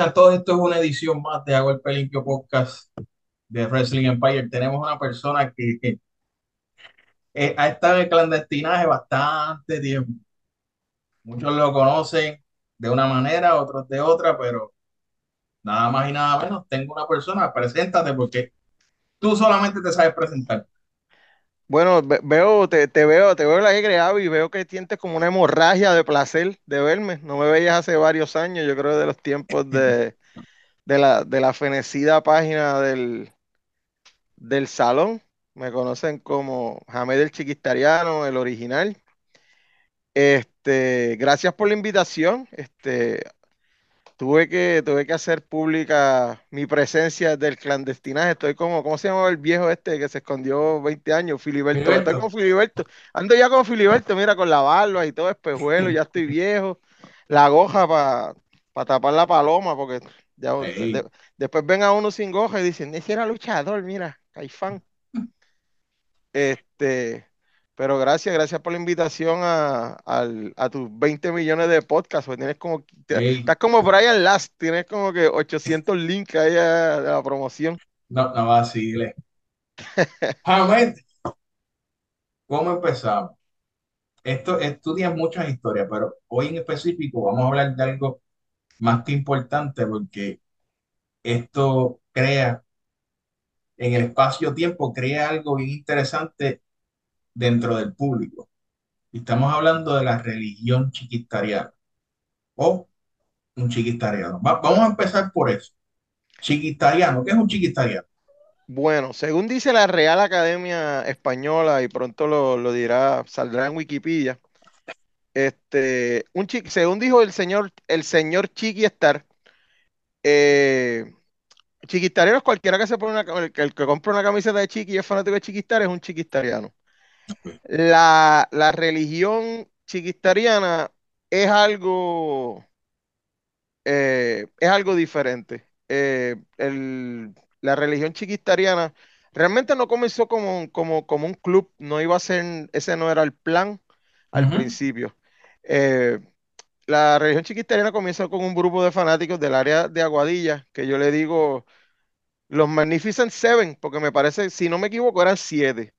a todos, esto es una edición más de Hago el Pelimpio Podcast de Wrestling Empire. Tenemos una persona que, que, eh, ha estado en el clandestinaje bastante tiempo. Muchos lo conocen de una manera, otros de otra, pero nada más y nada menos, tengo una persona, preséntate porque tú solamente te sabes presentar. Bueno, ve- veo, te, te veo, te veo la creado y veo que sientes como una hemorragia de placer de verme. No me veías hace varios años, yo creo de los tiempos de, de la, de la fenecida página del, del salón. Me conocen como Jamed el Chiquistariano, el original. Este, gracias por la invitación. Este, tuve que, tuve que hacer pública mi presencia del clandestinaje. Estoy como, ¿cómo se llama el viejo este que se escondió 20 años? Filiberto. Estoy Filiberto. como Filiberto. Ando ya con Filiberto, mira, con la barba y todo espejuelo, ya estoy viejo. La goja para tapar la paloma, porque ya, de- después ven a uno sin goja y dicen, ese era luchador, mira, Caifán. Este, pero gracias, gracias por la invitación a, al- a tus 20 millones de podcasts. porque Tienes como, te- estás como Brian Last, tienes como que 800 links ahí a- de la promoción. no, no vacile. Hamed, ¿cómo empezamos? Esto, tiene muchas historias, pero hoy en específico vamos a hablar de algo más que importante porque esto crea en el espacio-tiempo, crea algo bien interesante dentro del público. Estamos hablando de la religión chiquistariana o un chiquistariano. Va- vamos a empezar por eso. Chiquistariano, ¿qué es un chiquistariano? Bueno, según dice la Real Academia Española, y pronto lo, lo dirá, saldrá en Wikipedia, este, un chi- según dijo el señor, el señor Chiqui Star, eh, chiquistariano es cualquiera que se pone una, el el que compra una camiseta de Chiqui y es fanático de Chiquistar es un chiquistariano. La, la religión chiquistariana es algo, eh, es algo diferente. Eh, el- la religión chiquistariana realmente no comenzó como, como, como un club, no iba a ser, ese no era el plan al Ujú, principio. Eh, la religión chiquistariana comenzó con un grupo de fanáticos del área de Aguadilla, que yo le digo los Magnificent Seven, porque me parece, si no me equivoco, eran siete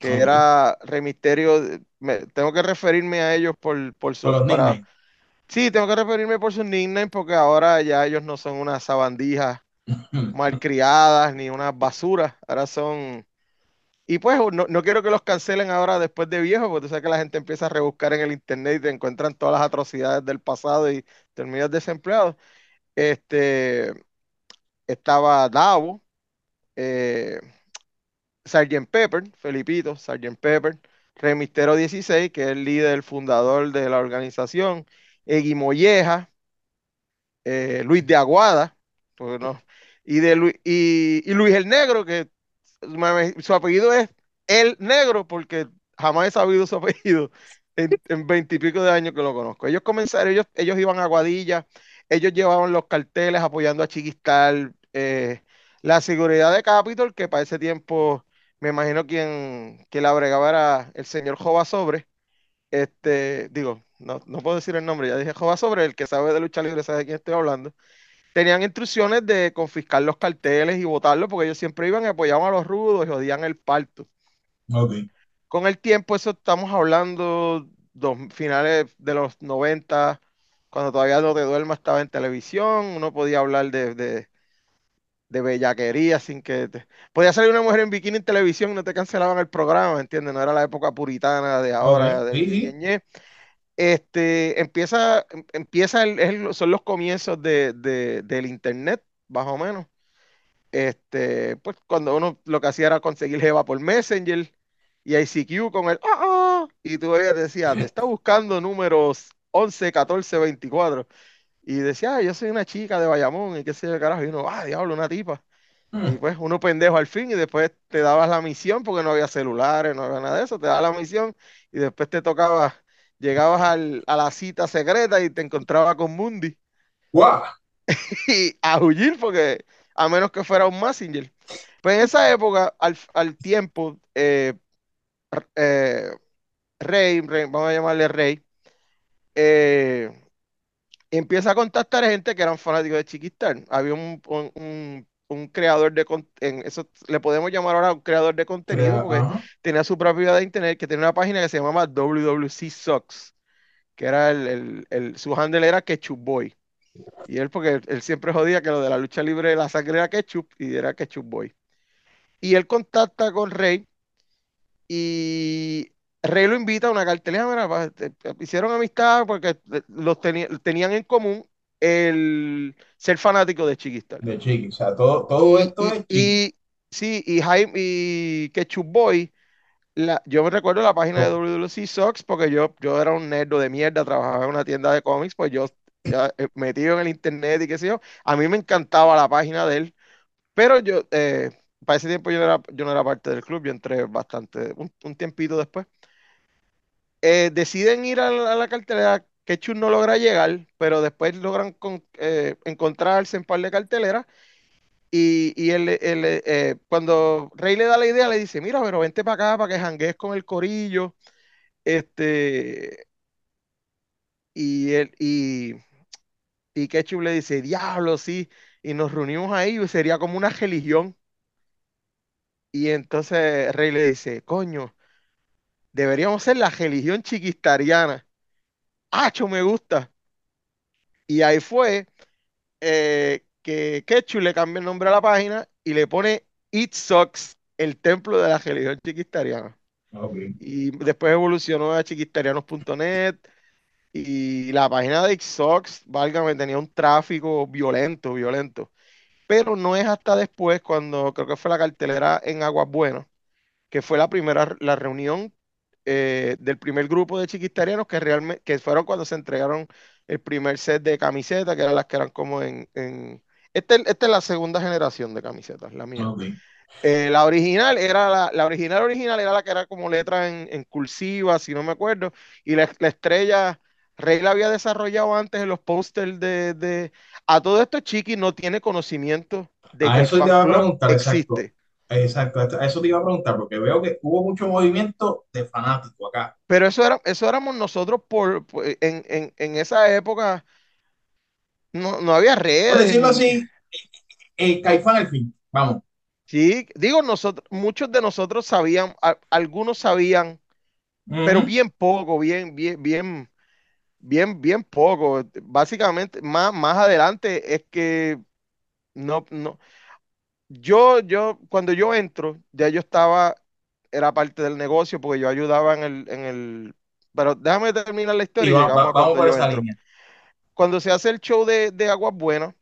que era Rey Misterio. me- tengo que referirme a ellos por, por para, nicknames. sí, tengo que referirme por sus nicknames porque ahora ya ellos no son unas sabandijas malcriadas ni unas basuras, ahora son, y pues no, no quiero que los cancelen ahora después de viejos, porque tú sabes que la gente empieza a rebuscar en el internet y te encuentran todas las atrocidades del pasado y terminas desempleado. Este, estaba Davo, eh, Sgt. Pepper, Felipito, Sgt. Pepper, Rey Misterio 16, que es el líder, el fundador de la organización, Egui Molleja, eh, Luis de Aguada, y, de y, Luis el Negro, que su apellido es El Negro, porque jamás he sabido su apellido en veintipico de años que lo conozco. Ellos comenzaron, ellos, ellos iban a Aguadilla, ellos llevaban los carteles apoyando a Chiquistal, eh, la seguridad de Capitol, que para ese tiempo me imagino quien, quien la bregaba era el señor Jova Sobre, este, digo, no, no puedo decir el nombre, ya dije Jova Sobre, el que sabe de lucha libre sabe de quién estoy hablando. Tenían instrucciones de confiscar los carteles y votarlos porque ellos siempre iban y apoyaban a los rudos y odian el parto. Con el tiempo, eso estamos hablando dos, finales de los 90, cuando todavía No Te Duermas estaba en televisión, uno podía hablar de, de, de bellaquería sin que... te- Podía salir una mujer en bikini en televisión y no te cancelaban el programa, ¿entiendes? No era la época puritana de ahora, de Sí, sí. Este, empieza, em- empieza el- el- son los comienzos de, de- del internet, más o menos. Este, pues cuando uno lo que hacía era conseguir Jeva por Messenger y ICQ con el ah, ah", y tú veías, decía, te está buscando números 11 14 24 y decía, "Ah, yo soy una chica de Bayamón y qué sé yo, carajo, y uno, ah, diablo, una tipa. Y Hmm. pues uno pendejo al fin y después te dabas la misión porque no había celulares, no había nada de eso, te dabas la misión y después te tocaba, llegabas al- a la cita secreta y te encontraba con Mundi ¡Guau! y a huir porque a menos que fuera un Messenger. Pues en esa época, al, al tiempo, eh, eh, Rey, Rey, vamos a llamarle Rey, eh, empieza a contactar gente que eran fanáticos de Chiquistar. Había un, un, un, un creador de contenido, eso le podemos llamar ahora un creador de contenido, Crea- porque tenía su propia de internet, que tenía una página que se llamaba WWC Sucks, que era el, el, el- su handle era Ketchup Boy. Y él, porque él, él siempre jodía que lo de la lucha libre de la sangre era ketchup y era Ketchup Boy. Y él contacta con Rey y Rey lo invita a una cartelera. mira, hicieron amistad porque eh, los tenían en común el ser fanático de Chiquistar. De Chiqui. O sea, todo, todo Y, esto y, es Chiqui. y- sí, y Jaime y Ketchup Boy, la, yo me recuerdo la página de Co- WWC Sox porque yo, yo era un nerdo de mierda, trabajaba en una tienda de cómics, pues yo ya, eh, metido en el internet y qué sé yo, a mí me encantaba la página de él, pero yo, eh, para ese tiempo yo no era, yo no era parte del club, yo entré bastante, un, un tiempito después. Eh, deciden ir a la, cartelera, Ketchup no logra llegar, pero después logran con- eh, encontrarse en par de carteleras y, y él, él, eh, cuando Rey le da la idea, le dice, mira, pero vente para acá para que janguees con el corillo. Este, y él, y, y Ketchup le dice, diablo, sí. Y nos reunimos ahí, y sería como una religión. Y entonces Rey le dice, coño, deberíamos ser la religión chiquistariana. ¡Acho, me gusta! Y ahí fue eh, que Ketchup le cambia el nombre a la página y le pone It Sucks, el templo de la religión chiquistariana. Y después evolucionó a chiquistarianos.net y la página de Xbox, válgame, tenía un tráfico violento, violento. Pero no es hasta después, cuando creo que fue la cartelera en Aguas Buenas, que fue la primera, la reunión eh, del primer grupo de chiquistarianos que realmente, que fueron cuando se entregaron el primer set de camisetas, que eran las que eran como en... en este, esta es la segunda generación de camisetas, la mía. Eh, la original era la, la original original era la que era como letra en, en cursiva, si no me acuerdo, y la, la estrella Rey la había desarrollado antes en los pósters de, de- A todo esto Chiqui no tiene conocimiento de A que el eso te fan club existe. Exacto, a eso te iba a preguntar, porque veo que hubo mucho movimiento de fanáticos acá. Pero eso era, eso éramos nosotros por, por- en, en- en esa época no, no había Por redes decirlo ni. así, eh, Caifán al fin. Vamos. Sí, digo, nosotros, muchos de nosotros sabían, a- algunos sabían, pero Ujú. bien poco, bien, bien, bien. Bien, bien poco. Básicamente, más, más adelante es que no, no. Yo, yo, cuando yo entro, ya yo estaba, era parte del negocio porque yo ayudaba en el, en el. Pero déjame terminar la historia y va- va- vamos cuando por esa entro. línea. Cuando se hace el show de, de Aguas Buenas,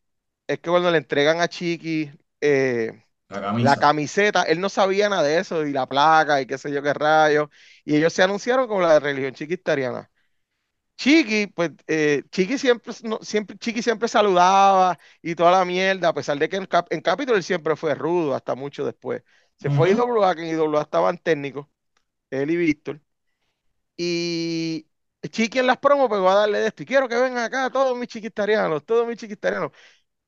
es que cuando le entregan a Chiqui eh, La la camiseta, él no sabía nada de eso, y la placa, y qué sé yo qué rayos, y ellos se anunciaron como la de religión chiquistariana. Chiqui, pues eh, Chiqui siempre, no, siempre, Chiqui siempre saludaba y toda la mierda, a pesar de que en, Cap- en Capitol él siempre fue rudo hasta mucho después. Se fue a. IWA, que en IWA estaban técnicos, él y Víctor. Y Chiqui en las promos pegó a darle de esto. Y quiero que vengan acá todos mis chiquistarianos, todos mis chiquistarianos.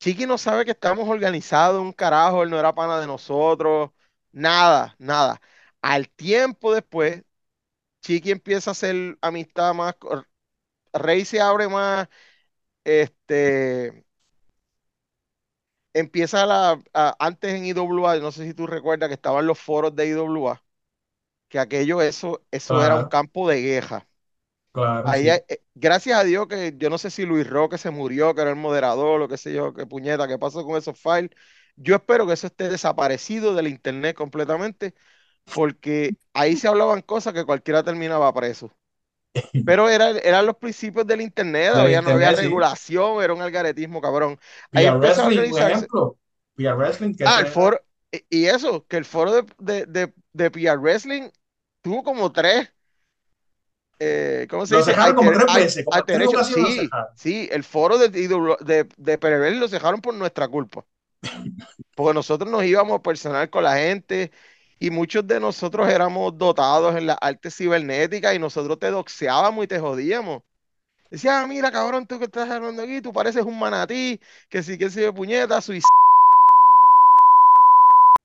Chiqui no sabe que estamos organizados, un carajo, él no era pana de nosotros, nada, nada. Al tiempo después, Chiqui empieza a hacer amistad más, Rey se abre más este, empieza la, a- antes en IWA, no sé si tú recuerdas que estaban los foros de IWA, que aquello, eso, eso era un campo de guerra. claro, Ahí, sí. eh, gracias a Dios que yo no sé si Luis Roque se murió, que era el moderador, o qué sé yo, qué puñeta, qué pasó con esos files. Yo espero que eso esté desaparecido del internet completamente, porque ahí se hablaban cosas que cualquiera terminaba preso. Pero era, eran los principios del internet, no había sí. regulación, era un algaretismo, cabrón. Ahí empezó a Wrestling, por organizarse. ejemplo. Via Wrestling, que Ah, el foro, y eso, que el foro de, de, de, de PR Wrestling tuvo como tres, eh, ¿cómo se Lo dice? como tres veces, como Sí, sí, el foro de, de, de, lo cerraron por nuestra culpa, porque nosotros nos íbamos personal con la gente y muchos de nosotros éramos dotados en las artes cibernéticas y nosotros te doxeábamos y te jodíamos. Decía, ah, mira, cabrón, tú que estás hablando aquí, tú pareces un manatí, que sí, que de puñeta, suicidio.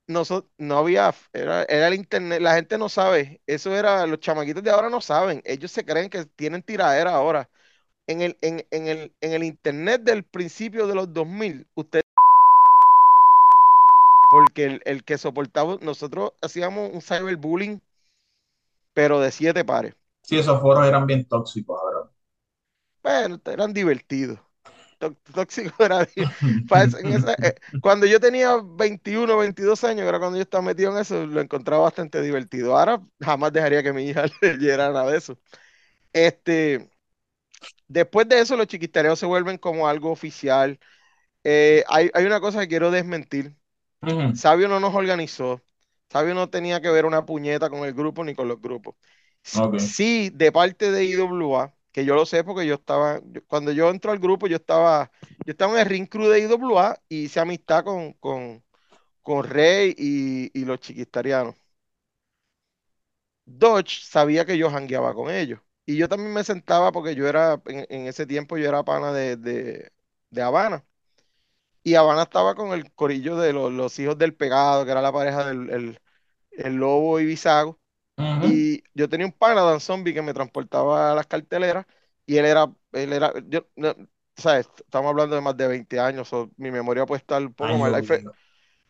Nosotros, no había, era, era el internet, la gente no sabe, eso era, los chamaquitos de ahora no saben, ellos se creen que tienen tiradera ahora. en el, en, en el, en el internet del principio de los 2000, usted porque el, el que soportaba, nosotros hacíamos un cyberbullying, pero de siete pares. Sí, esos foros eran bien tóxicos, ahora. Bueno, eran divertidos. Tóxico era. en esa, eh, cuando yo tenía 21, 22 años, era cuando yo estaba metido en eso, lo encontraba bastante divertido. Ahora jamás dejaría que mi hija leyera nada de eso. Este, después de eso, los chiquistareos se vuelven como algo oficial. Eh, hay, hay, una cosa que quiero desmentir. Uh -huh. Sabio no nos organizó. Sabio no tenía que ver una puñeta con el grupo ni con los grupos. Okay. Sí, de parte de IWA, que yo lo sé porque yo estaba, cuando yo entro al grupo, yo estaba, yo estaba en el ring crew de IWA y hice amistad con, con, con Rey y, y los chiquistarianos. Dodge sabía que yo jangueaba con ellos. Y yo también me sentaba porque yo era, en, en ese tiempo yo era pana de, de, de, Habana. Y Habana estaba con el corillo de los, los hijos del pegado, que era la pareja del el, el lobo y bisago. Uh -huh. Y yo tenía un pana, Dan Zombie, que me transportaba a las carteleras. Y él era, él era, yo, no, ¿sabes? Estamos hablando de más de 20 años, so, mi memoria puede estar un poco mal. Ahí fue,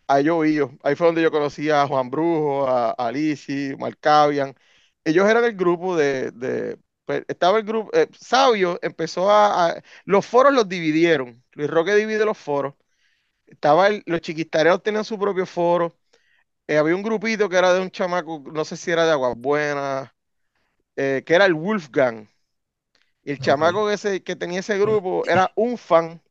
ahí yo, ahí fue donde yo conocí a Juan Brujo, a, a Lizzy, Marcavian. Ellos eran el grupo de, de pues, estaba el grupo, eh, Sabio empezó a, a, los foros los dividieron, Luis Roque divide los foros, estaba el, los chiquistareos tenían su propio foro, eh, había un grupito que era de un chamaco, no sé si era de Aguas Buenas, eh, que era el Wolfgang, y el okay. chamaco que, ese, que tenía ese grupo era un fan,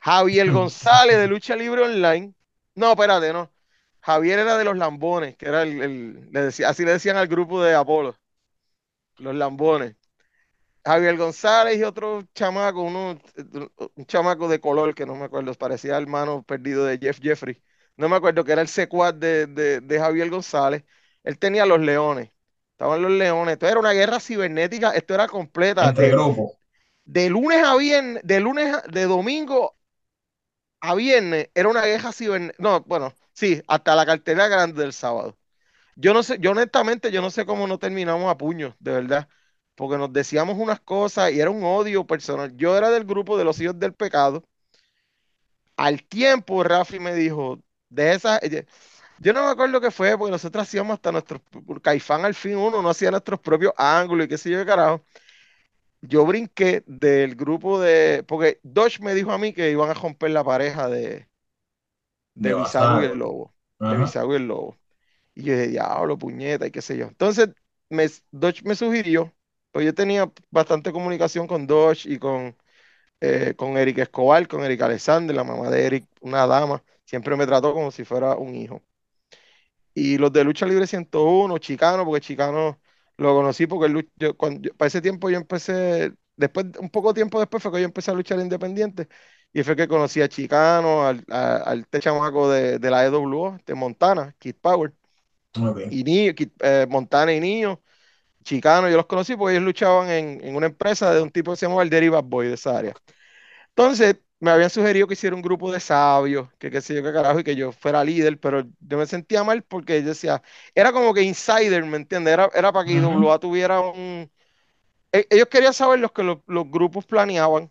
Javier González de Lucha Libre Online, no, espérate, no, Javier era de los Lambones, que era el, el le decía, así le decían al grupo de Apolo. Los lambones. Javier González y otro chamaco, uno, un chamaco de color que no me acuerdo, parecía hermano perdido de Jeff Jeffrey. No me acuerdo que era el secuaz de, de, de, Javier González. Él tenía los leones. Estaban los leones. Esto era una guerra cibernética. Esto era completa. De, grupo. de lunes a viernes, de lunes, a, de domingo a viernes, era una guerra cibernética. No, bueno, sí, hasta la cartera grande del sábado. Yo no sé, yo honestamente, yo no sé cómo no terminamos a puños, de verdad, porque nos decíamos unas cosas y era un odio personal. Yo era del grupo de los hijos del pecado. Al tiempo, Rafi me dijo, de esa, yo no me acuerdo qué fue, porque nosotros hacíamos hasta nuestro Caifán al fin uno, no hacía nuestros propios ángulos y qué sé yo qué carajo. Yo brinqué del grupo de, porque Dodge me dijo a mí que iban a romper la pareja de, de, de Bisago y el Lobo. -huh. De Bisago y el Lobo. Y yo dije, diablo, puñeta, y qué sé yo. Entonces, me, Dodge me sugirió, pues yo tenía bastante comunicación con Dodge y con, eh, con Eric Escobar, con Eric Alexander, la mamá de Eric, una dama, siempre me trató como si fuera un hijo. Y los de Lucha Libre 101, Chicano, porque Chicano lo conocí porque yo, cuando, yo, para ese tiempo yo empecé, después, un poco tiempo después fue que yo empecé a luchar independiente y fue que conocí a Chicano, al, a, al chamaco de, de la EWO, de Montana, Kid Power. Okay. Y Niño, eh, Montana y Niño, Chicano, yo los conocí porque ellos luchaban en, en, una empresa de un tipo que se llamaba el Deriva Boy de esa área. Entonces, me habían sugerido que hiciera un grupo de sabios, que qué sé yo qué carajo, y que yo fuera líder, pero yo me sentía mal porque yo decía, era como que insider, ¿me entiendes? Era, era para que uh -huh. IWA tuviera un... E ellos querían saber lo que los, los grupos planeaban.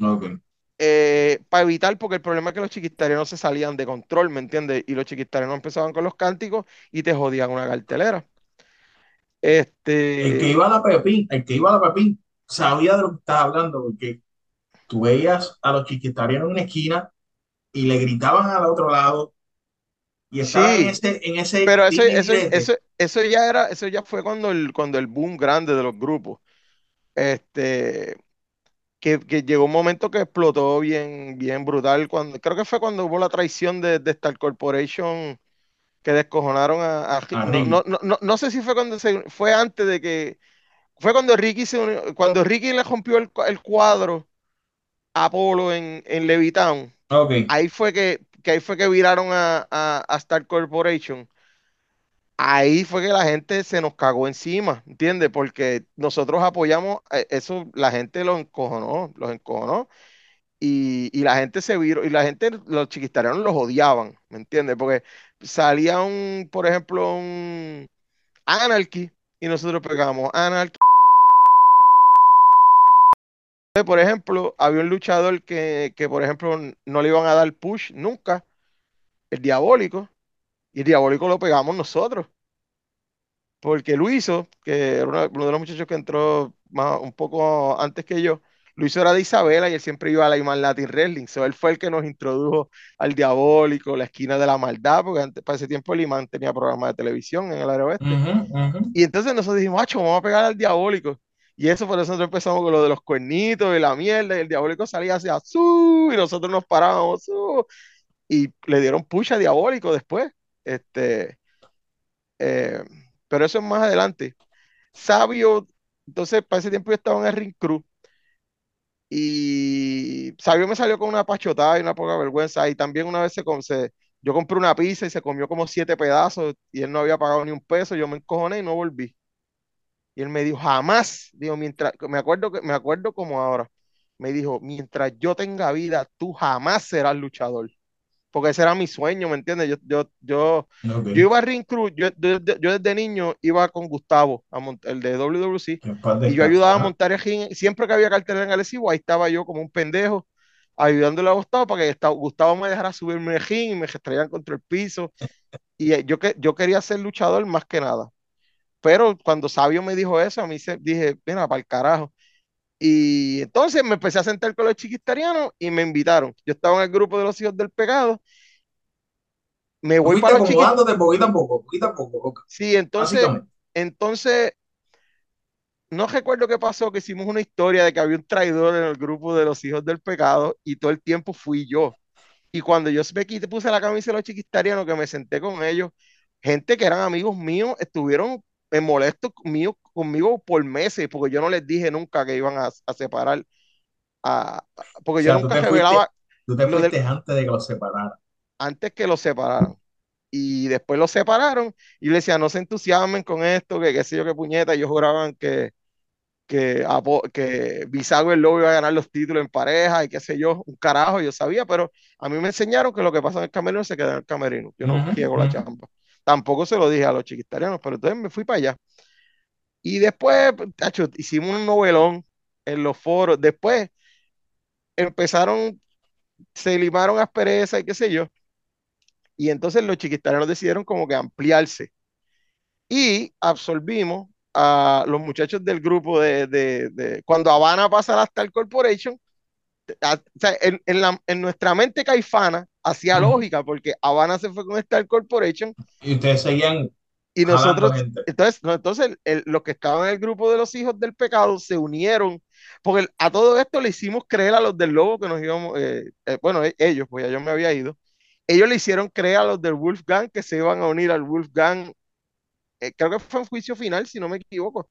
Okay. Eh, para evitar, porque el problema es que los chiquistarianos se salían de control, ¿me entiendes? Y los chiquistarianos empezaban con los cánticos y te jodían una cartelera. Este... El que iba a la Pepín, el que iba a la Pepín sabía de lo que estaba hablando, porque tú veías a los chiquistarianos en una esquina y le gritaban al otro lado y estaban sí, en ese, en ese pero eso, eso, eso, eso, ya era, eso ya fue cuando el, cuando el boom grande de los grupos. Este, que, que, llegó un momento que explotó bien, bien brutal. Cuando, creo que fue cuando hubo la traición de, de Star Corporation que descojonaron a, a, no, no, no, no, sé si fue cuando se, fue antes de que fue cuando Ricky se unió, cuando Ricky le rompió el, el cuadro a Apolo en, en Levitown. Okay. Ahí fue que, que ahí fue que viraron a, a, a Star Corporation ahí fue que la gente se nos cagó encima, ¿entiendes? Porque nosotros apoyamos, eh, eso la gente los encojonó, los encojonó, y, y la gente se viró, y la gente, los chiquistarianos los odiaban, ¿me entiendes? Porque salía un, por ejemplo, un Anarchy, y nosotros pegamos Anarchy por ejemplo, había un luchador que, que, por ejemplo, no le iban a dar push nunca, el diabólico, y el diabólico lo pegamos nosotros. Porque Luiso, que era uno, uno de los muchachos que entró más, un poco antes que yo, Luiso era de Isabela y él siempre iba a la Iman Latin Wrestling. So, él fue el que nos introdujo al diabólico, la esquina de la maldad, porque antes, para ese tiempo el Imán tenía programa de televisión en el área oeste. Ujú, ujú. Y entonces nosotros dijimos, macho, vamos a pegar al diabólico. Y eso por eso nosotros empezamos con lo de los cuernitos y la mierda, y el diabólico salía hacia su y nosotros nos parábamos, "Su", y le dieron push a diabólico después. Este, eh, pero eso es más adelante. Sabio, entonces para ese tiempo yo estaba en el Ring Crew y Sabio me salió con una pachotada y una poca vergüenza. Y también una vez se, se- yo compré una pizza y se comió como siete pedazos y él no había pagado ni un peso. Yo me encojoné y no volví. Y él me dijo, jamás, digo, mientras, me acuerdo, que, me acuerdo como ahora, me dijo, mientras yo tenga vida, tú jamás serás luchador. Porque ese era mi sueño, ¿me entiendes? Yo, yo, yo, yo Ok. iba a Ring Crew, yo, yo- yo desde niño iba con Gustavo, a el de WWC, paz y yo ayudaba a montar el ring, siempre que había cartelera en Arecibo, ahí estaba yo como un pendejo, ayudándole a Gustavo para que Gustavo me dejara subirme el ring y me estrellan contra el piso, y eh, yo, que, yo quería ser luchador más que nada. Pero cuando Sabio me dijo eso, a mí se, dije, mira, para el carajo. Y entonces me empecé a sentar con los chiquistarianos y me invitaron. Yo estaba en el grupo de los hijos del pecado, me voy para los chiquistarianos. poquito a poco, poquito a poco, Sí, entonces, entonces, no recuerdo qué pasó, que hicimos una historia de que había un traidor en el grupo de los hijos del pecado y todo el tiempo fui yo. Y cuando yo me quité, puse la camisa de los chiquistarianos, que me senté con ellos, gente que eran amigos míos, estuvieron eh, molestos conmigo, conmigo por meses, porque yo no les dije nunca que iban a, a separar, a- O porque yo tú nunca fuiste, revelaba tú te del, fuiste antes de que los separaran. antes que los separaran. Y después los separaron y le decía, no se entusiasmen con esto, que qué sé yo, qué puñeta. Ellos juraban que, que, que Bisago el Lobo iba a ganar los títulos en pareja y qué sé yo, un carajo, yo sabía, pero a mí me enseñaron que lo que pasa en el camerino se queda en el camerino. Yo no Ujú, quiero la ujú. Tampoco se lo dije a los chiquitarianos, pero entonces me fui para allá. Y después, tacho, hicimos un novelón en los foros. Después empezaron, se limaron asperezas y qué sé yo. Y entonces los chiquitarianos decidieron como que ampliarse. Y absorbimos a los muchachos del grupo de, de, de cuando Habana pasa a la Star Corporation, a- o sea, en, en la- en nuestra mente caifana hacía lógica porque Habana se fue con Star Corporation Y ustedes seguían y nosotros, entonces, no, entonces el- el- los que estaban en el grupo de los hijos del pecado se unieron, porque a todo esto le hicimos creer a los del lobo que nos íbamos, eh, eh, bueno, e- ellos, pues ya yo me había ido, ellos le hicieron creer a los del Wolfgang que se iban a unir al Wolfgang, eh, creo que fue en juicio final, si no me equivoco,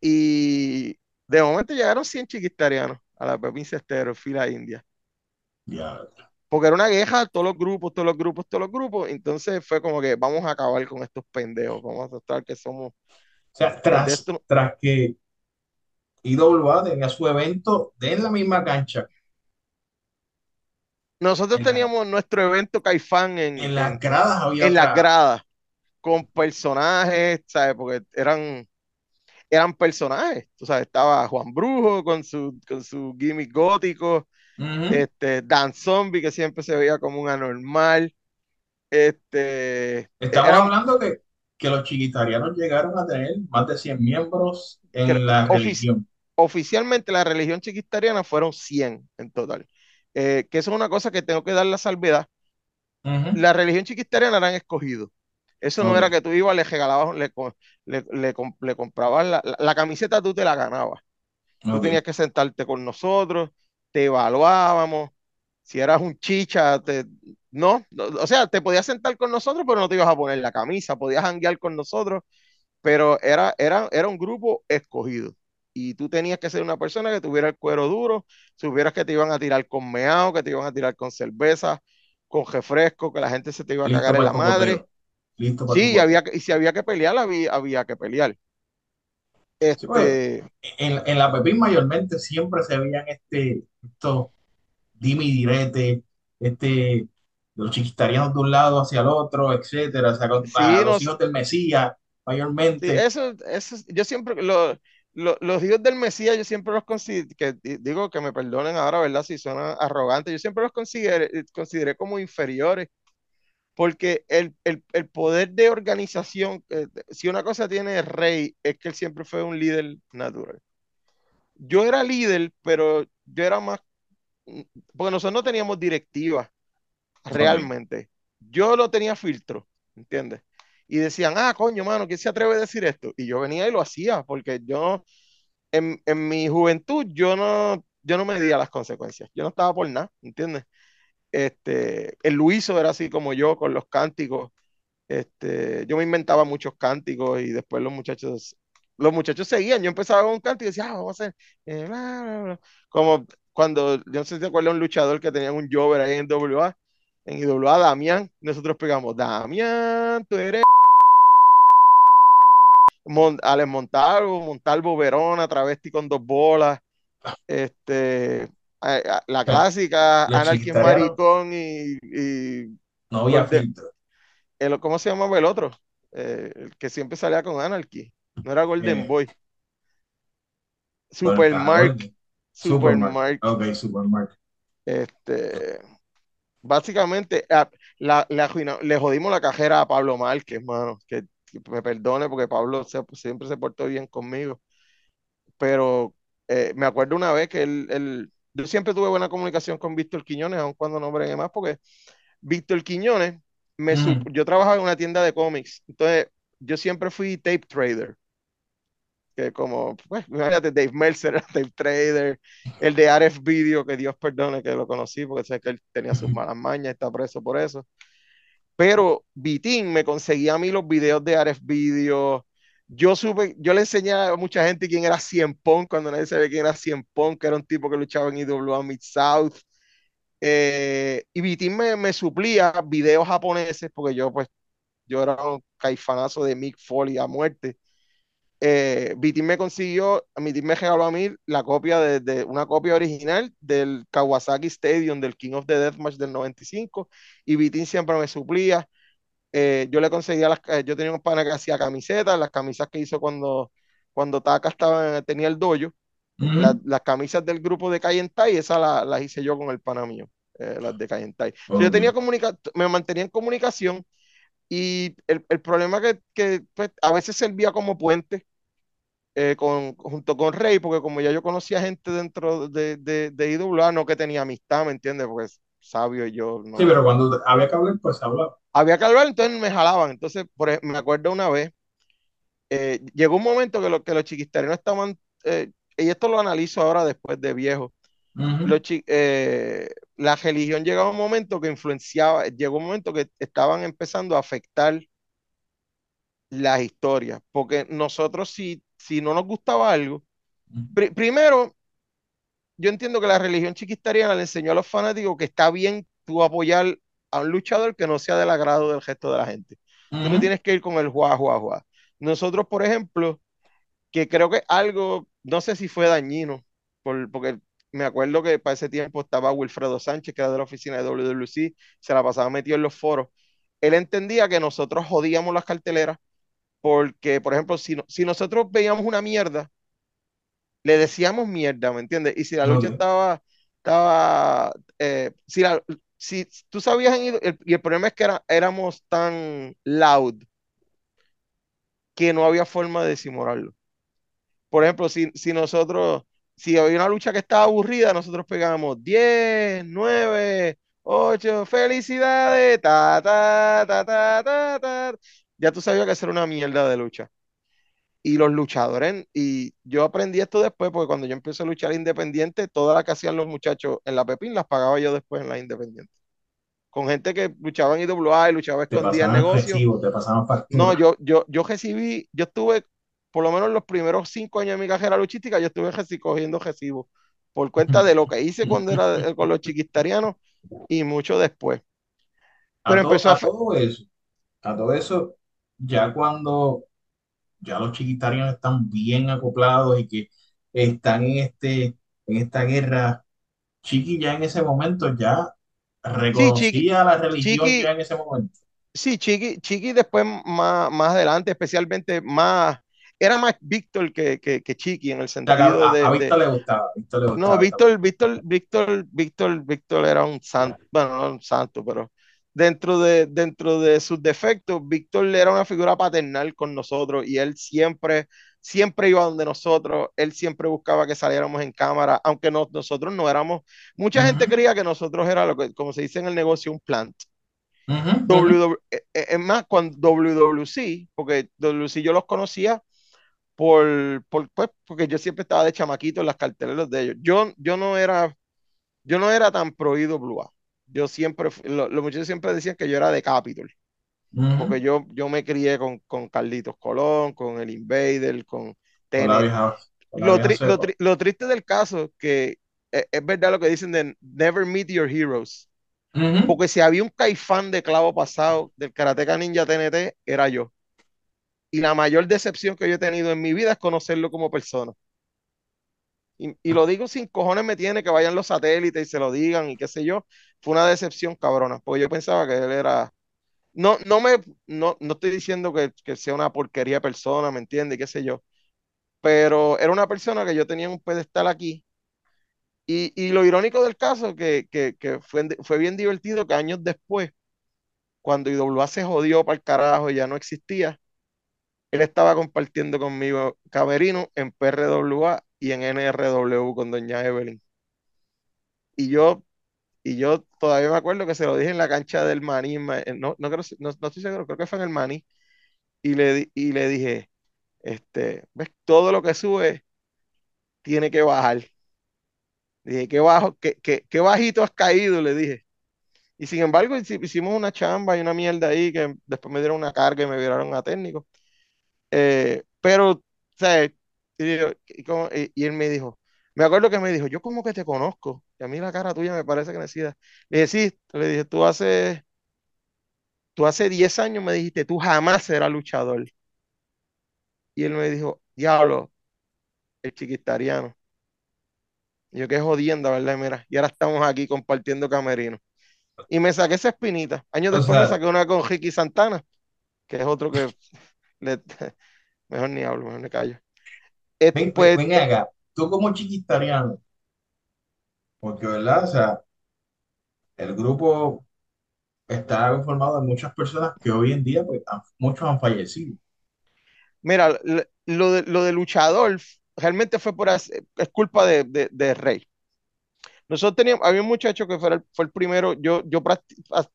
y de momento llegaron 100 chiquistarianos a la Pepín Cestero, fila india. Ya. Porque era una queja, todos los grupos, todos los grupos, todos los grupos. Entonces fue como que vamos a acabar con estos pendejos, vamos a tratar que somos, O sea, tras, tras que IWA tenía su evento de en la misma cancha, Nosotros en la- teníamos nuestro evento Caifán en, en las gradas había en las gradas, con personajes, ¿sabes? Porque eran, eran personajes. Tú sabes, estaba Juan Brujo con su, con su gimmick gótico, este, Dan Zombie, que siempre se veía como un anormal. Este, Estamos hablando que, que los chiquitarianos llegaron a tener más de 100 miembros que- en la ofici- religión. oficialmente la religión chiquistariana fueron 100 en total. Eh, que eso es una cosa que tengo que dar la salvedad. La religión chiquistariana eran escogidos. Eso no era que tú ibas, le regalabas, le, le, le le comprabas la, la- la camiseta, tú te la ganabas. Tú ok. tenías que sentarte con nosotros, te evaluábamos. Si eras un chicha, te, no, o sea, te podías sentar con nosotros, pero no te ibas a poner la camisa, podías janguear con nosotros, pero era, era, era un grupo escogido. Y tú tenías que ser una persona que tuviera el cuero duro, supieras que te iban a tirar con meao, que te iban a tirar con cerveza, con refresco, que la gente se te iba a cagar en la madre. Listo para Sí, y, había, y si había que pelear, había, había que pelear. Sí, Este, en, en la Pepín mayormente siempre se veían este, estos dime y direte, este, los chiquitarianos de un lado hacia el otro, etcétera, o sea, con- a sí, los nos, hijos del Mesías, sí, mayormente. eso, eso, yo siempre, lo, los hijos del Mesías yo siempre los considero, que digo que me perdonen ahora, ¿verdad? Si suena arrogante, yo siempre los consideré, consideré como inferiores, porque el, el, el poder de organización, eh, si una cosa tiene el rey, es que él siempre fue un líder natural. Yo era líder, pero yo era más, porque nosotros no teníamos directiva realmente. Yo no tenía filtro, ¿entiendes? y decían, ah, coño, mano, ¿quién se atreve a decir esto? Y yo venía y lo hacía, porque yo, en, en mi juventud, yo no, yo no medía las consecuencias, yo no estaba por nada, ¿entiendes? Este, el Luiso era así como yo, con los cánticos, este, yo me inventaba muchos cánticos y después los muchachos, los muchachos seguían, yo empezaba con un cántico y decía, ah, vamos a hacer, eh, como cuando, yo no sé si te acuerdas un luchador que tenía un Jover ahí en WA, en IWA, Damián, nosotros pegamos, Damián, tú eres Alex Montalvo, Montalvo Verona, travesti con dos bolas, este, la clásica, Anarquía Maricón y, y, No había filtro. El, ¿Cómo se llamaba el otro? Eh, el que siempre salía con Anarchy. No era Golden eh, Boy. Supermark. Supermark. Ok, Supermark. Este, básicamente, ah, la, le jodimos la cajera a Pablo Márquez, hermano, que me perdone porque Pablo siempre se portó bien conmigo, pero eh, me acuerdo una vez que él, yo siempre tuve buena comunicación con Víctor Quiñones, aun cuando no bregué más, porque Víctor Quiñones, me yo trabajaba en una tienda de cómics, entonces yo siempre fui tape trader, que como, pues, imagínate, Dave Mercer tape trader, el de Aref Video, que Dios perdone que lo conocí, porque sé que él tenía sus malas mañas, está preso por eso. Pero Vitín me conseguía a mí los videos de Aref Video. Yo supe, yo le enseñé a mucha gente quién era Cien Pong cuando nadie sabía quién era Cien Pong, que era un tipo que luchaba en IWA Mid South. Eh, y Vitín me, me, suplía videos japoneses, porque yo, pues, yo era un caifanazo de Mick Foley a muerte. Eh, me consiguió, Vitín me regaló a mí la copia de, de, una copia original del Kawasaki Stadium del King of the Deathmatch del 95 y Vitín siempre me suplía. Eh, yo le conseguía las, eh, yo tenía un pana que hacía camisetas, las camisas que hizo cuando, cuando Taka estaba, tenía el dojo, las camisas del grupo de Cayentai, esas las hice yo con el pana mío, eh, las de Cayentai. Yo tenía comunica me mantenía en comunicación y el, el problema que, que pues, a veces servía como puente con, junto con Rey, porque como ya yo conocía gente dentro de, de, de IWA, no que tenía amistad, ¿me entiendes? Porque sabio yo. No, sí, pero cuando había que hablar, pues hablaba. Había que hablar, entonces me jalaban. Entonces, por, me acuerdo una vez, eh, llegó un momento que, lo, que los chiquistarinos estaban, eh, y esto lo analizo ahora después de viejo, los la religión llegaba un momento que influenciaba, llegó un momento que estaban empezando a afectar las historias, porque nosotros si, si no nos gustaba algo, primero, yo entiendo que la religión chiquistariana le enseñó a los fanáticos que está bien tú apoyar a un luchador que no sea del agrado del gesto de la gente. Tú no tienes que ir con el juá, juá, juá. Nosotros, por ejemplo, que creo que algo, no sé si fue dañino, por, porque me acuerdo que para ese tiempo estaba Wilfredo Sánchez, que era de la oficina de WWC, se la pasaba metido en los foros. Él entendía que nosotros jodíamos las carteleras porque, por ejemplo, si, si nosotros veíamos una mierda, le decíamos mierda, ¿me entiendes? Y si la lucha estaba, estaba eh, si, la, si tú sabías, y el problema es que era, éramos tan loud que no había forma de disimularlo. Por ejemplo, si, si nosotros, si había una lucha que estaba aburrida, nosotros pegábamos 10, 9, 8, felicidades, ta, ta, ta, ta, ta, ta. Ya tú sabías que hacer una mierda de lucha. Y los luchadores, y yo aprendí esto después, porque cuando yo empecé a luchar independiente, todas las que hacían los muchachos en la Pepín las pagaba yo después en la independiente. Con gente que luchaba en IWA y luchaba escondida en negocio. te pasaban no, yo, yo, yo recibí, yo estuve por lo menos los primeros cinco años de mi carrera luchística, yo estuve cogiendo recibos por cuenta de lo que hice cuando era con los chiquistarianos y mucho después. Pero a empezó a, todo eso, a todo eso, ya cuando ya los chiquitarianos están bien acoplados y que están en este en esta guerra, Chiqui ya en ese momento ya reconocía la religión ya en ese momento. Sí, Chiqui, Chiqui después más, más adelante, especialmente más era más Víctor que, que, que, Chiqui en el sentido a, de, a, Víctor le gustaba, Víctor le gustaba. No, Víctor, Víctor, Víctor, Víctor, Víctor era un santo, bueno, no un santo, pero dentro de, dentro de sus defectos, Víctor era una figura paternal con nosotros y él siempre, siempre iba donde nosotros, él siempre buscaba que saliéramos en cámara, aunque nosotros no éramos, mucha gente creía que nosotros era lo que, como se dice en el negocio, un plant. Eh, es más, con WWC, porque WWC yo los conocía por, por pues, porque yo siempre estaba de chamaquito en las carteleras de ellos. Yo, yo no era, yo no era tan prohibido Blue Yo siempre, los muchachos siempre decían que yo era de Capitol. Porque yo, yo me crié con, con Carlitos Colón, con el Invader, con Tenet. Lo, lo, triste del caso es que es, es, verdad lo que dicen de never meet your heroes. Porque si había un caifán de clavo pasado del Karateka Ninja TNT, era yo. Y la mayor decepción que yo he tenido en mi vida es conocerlo como persona. Y, lo digo sin cojones me tiene que vayan los satélites y se lo digan y qué sé yo. Fue una decepción cabrona, porque yo pensaba que él era. No, no me, no, no estoy diciendo que, que sea una porquería persona, ¿me entiendes? qué sé yo. Pero era una persona que yo tenía un pedestal aquí y, y, lo irónico del caso que, que, que fue, fue, bien divertido que años después, cuando IWA se jodió para el carajo y ya no existía, él estaba compartiendo conmigo camerino en PRWA y en NRW con doña Evelyn. Y yo, y yo todavía me acuerdo que se lo dije en la cancha del Maní, no, no, creo, no, no estoy seguro, creo que fue en el Maní, y le, y le dije, este, ves, todo lo que sube tiene que bajar dije, qué bajo, qué, qué, bajito has caído, le dije. Y sin embargo, hicimos una chamba y una mierda ahí que después me dieron una carga y me viraron a técnico. Eh, pero, o sea, y, él me dijo, me acuerdo que me dijo, yo como que te conozco, y a mí la cara tuya me parece que necesita. Le dije, sí, le dije, tú hace, tú hace 10 años me dijiste, tú jamás serás luchador. Y él me dijo, diablo, el chiquitariano. Yo qué jodiendo, ¿verdad? Mira, y ahora estamos aquí compartiendo camerino. Y me saqué esa espinita. Años después me saqué una con Ricky Santana, que es otro que mejor ni hablo, mejor me callo. Este, pues, ven, acá, tú como chiquitariano, porque verdad, o sea, el grupo está formado de muchas personas que hoy en día, pues, muchos han fallecido. Mira, lo de, lo de luchador realmente fue por es culpa de, de, Rey. Nosotros teníamos, había un muchacho que fue el, fue el primero, yo, yo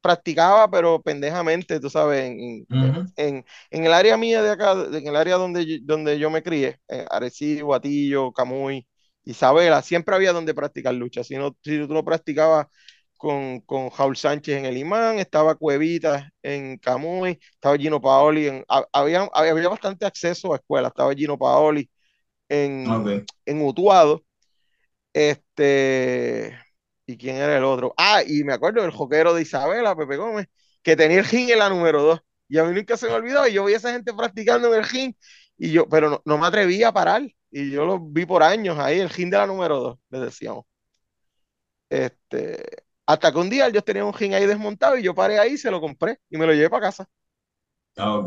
practicaba, pero pendejamente, tú sabes, en, en, en, el área mía de acá, en el área donde, donde yo me crié, en Arecibo, Guatillo, Camuy, Isabela, siempre había donde practicar lucha. Si, no, si tú lo practicabas con, con Jaul Sánchez en el Imán, estaba Cuevita en Camuy, estaba Gino Paoli, en, había, había bastante acceso a escuelas, estaba Gino Paoli en, en Utuado. Este, ¿y quién era el otro? Ah, y me acuerdo del joquero de Isabela, Pepe Gómez, que tenía el gin en la número 2. Y a mí nunca se me olvidó, y yo vi a esa gente practicando en el gin, y yo, pero no, no me atrevía a parar. Y yo lo vi por años ahí, el gin de la número 2, le decíamos. Este, hasta que un día yo tenía un gin ahí desmontado y yo paré ahí, se lo compré y me lo llevé para casa. Ah,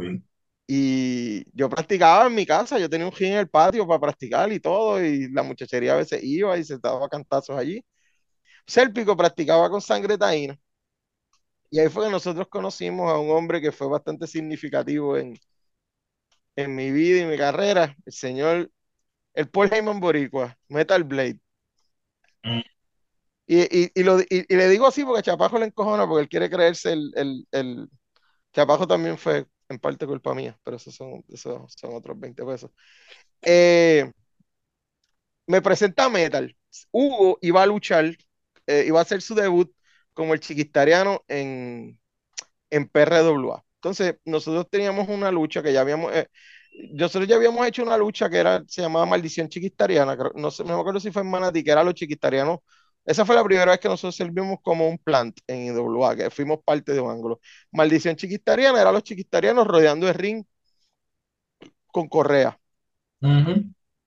y yo practicaba en mi casa, yo tenía un gym en el patio para practicar y todo, y la muchachería a veces iba y se daba cantazos allí. Sérpico practicaba con sangre taína. Y ahí fue que nosotros conocimos a un hombre que fue bastante significativo en, en mi vida y mi carrera, el señor, el Paul Heyman Boricua, Metal Blade. Mm. Y, lo, le digo así porque Chapajo le encojona, porque él quiere creerse el, el, el Chapajo también fue en parte culpa mía, pero esos son, otros 20 pesos. Eh, me presenta Metal. Hugo iba a luchar, eh, iba a hacer su debut como el chiquistariano en, en PRWA. Entonces, nosotros teníamos una lucha que ya habíamos, eh, nosotros ya habíamos hecho una lucha que era, se llamaba Maldición Chiquistariana, no, sé, no me acuerdo si fue en Manatí, que era los chiquistarianos esa fue la primera vez que nosotros servimos como un plant en IWA, que fuimos parte de un ángulo. Maldición chiquistariana era los chiquistarianos rodeando el ring con correa.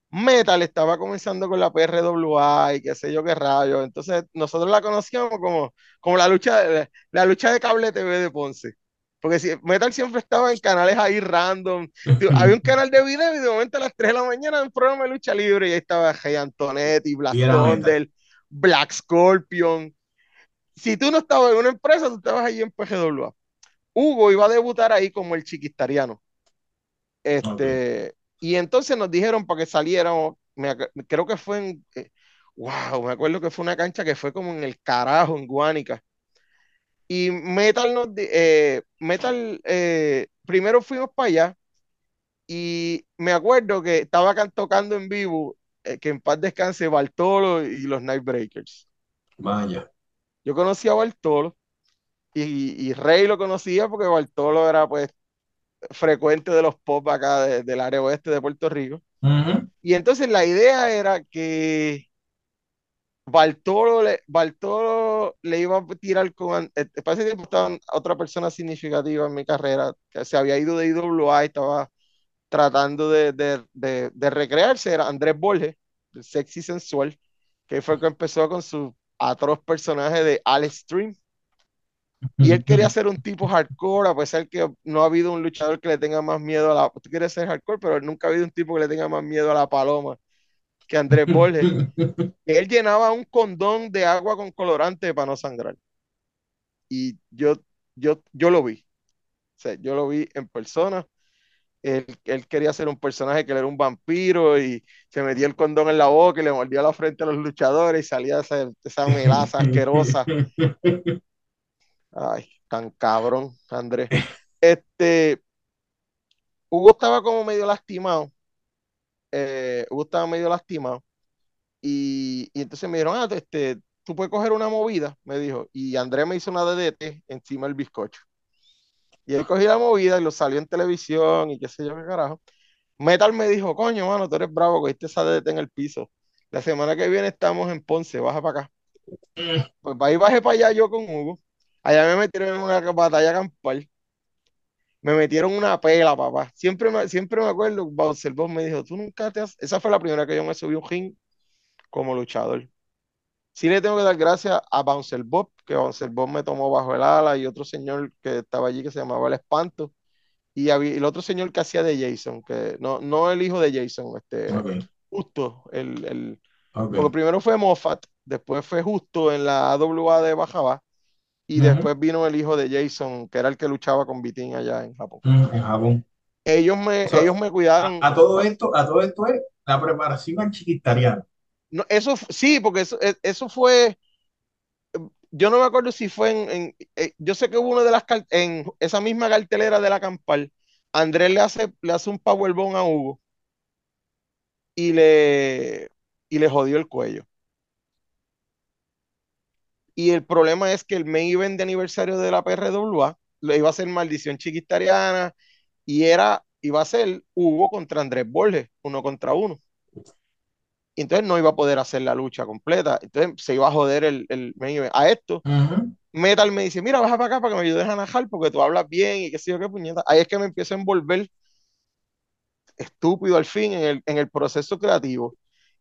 Metal estaba comenzando con la PRWA y qué sé yo qué rayos. Entonces nosotros la conocíamos como, como la lucha de, la lucha de cable TV de Ponce. Porque si, Metal siempre estaba en canales ahí random. Había un canal de video y de momento a las 3 de la mañana un programa de lucha libre y ahí estaba Hey Antonetti, Black Thunder, Black Scorpion. Si tú no estabas en una empresa, tú estabas ahí en PGWA. Hugo iba a debutar ahí como el chiquistariano. Este, Y entonces nos dijeron para que saliéramos, creo que fue en, wow, me acuerdo que fue una cancha que fue como en el carajo, en Guánica. Y Metal nos, eh, Metal, eh, primero fuimos para allá y me acuerdo que estaba tocando en vivo, eh, que en paz descanse Bartolo y los Nightbreakers. Vaya. Yo conocía a Bartolo y, y, Rey lo conocía porque Bartolo era pues frecuente de los pop acá del área oeste de Puerto Rico. Y entonces la idea era que Bartolo le, le iba a tirar con. Eh, para ese tiempo estaba otra persona significativa en mi carrera, que se había ido de IWA y estaba tratando de, de, de, recrearse, era Andrés Borges, el sexy sensual, que fue el que empezó con su atroz personaje de Alex Stream. Y él quería ser un tipo hardcore, a pesar que no ha habido un luchador que le tenga más miedo a la. Tú quieres ser hardcore, pero nunca ha habido un tipo que le tenga más miedo a la paloma que Andrés Borges. él llenaba un condón de agua con colorante para no sangrar. Y yo, yo, yo lo vi. O sea, yo lo vi en persona. Él, quería ser un personaje que él era un vampiro y se metía el condón en la boca y le mordía la frente a los luchadores y salía esa, esa melaza asquerosa. Ay, tan cabrón, Andrés. Este, Hugo estaba como medio lastimado eh, Hugo estaba medio lastimado. Y, y, entonces me dijeron, ah, este, tú puedes coger una movida, me dijo. Y Andrés me hizo una DDT encima del bizcocho. Y él cogió la movida y lo salió en televisión y qué sé yo qué carajo. Metal me dijo, coño, mano, tú eres bravo, cogiste esa DDT en el piso. La semana que viene estamos en Ponce, baja para acá. Pues ahí bajé para allá yo con Hugo. Allá me metieron en una batalla campal me metieron una pela, papá. Siempre me, siempre me acuerdo, Bouncer Bob me dijo, tú nunca te has... Esa fue la primera que yo me subí un ring como luchador. Sí le tengo que dar gracias a Bouncer Bob, que Bouncer Bob me tomó bajo el ala y otro señor que estaba allí que se llamaba El Espanto. Y, el otro señor que hacía de Jason, que no, no el hijo de Jason, este, justo, el, el porque primero fue Moffat, después fue justo en la AWA de Bajaba, y después vino el hijo de Jason, que era el que luchaba con Vitín allá en Japón. en Japón. Ellos me, ellos me cuidaron. A, todo esto, a todo esto es la preparación chiquitariana. No, eso sí, porque eso, e, eso fue. Yo no me acuerdo si fue en, eh, yo sé que hubo una de las en esa misma cartelera de la campal, Andrés le hace, le hace un powerbomb a Hugo y le, y le jodió el cuello. Y el problema es que el main event de aniversario de la PRWA lo iba a ser Maldición Chiquitariana y era, iba a ser Hugo contra Andrés Borges, uno contra uno. Entonces no iba a poder hacer la lucha completa. Entonces se iba a joder el, el main event. A esto, Metal me dice, mira, baja para acá para que me ayudes a najar porque tú hablas bien y qué sé yo qué puñeta. Ahí es que me empiezo a envolver estúpido al fin en el, en el proceso creativo.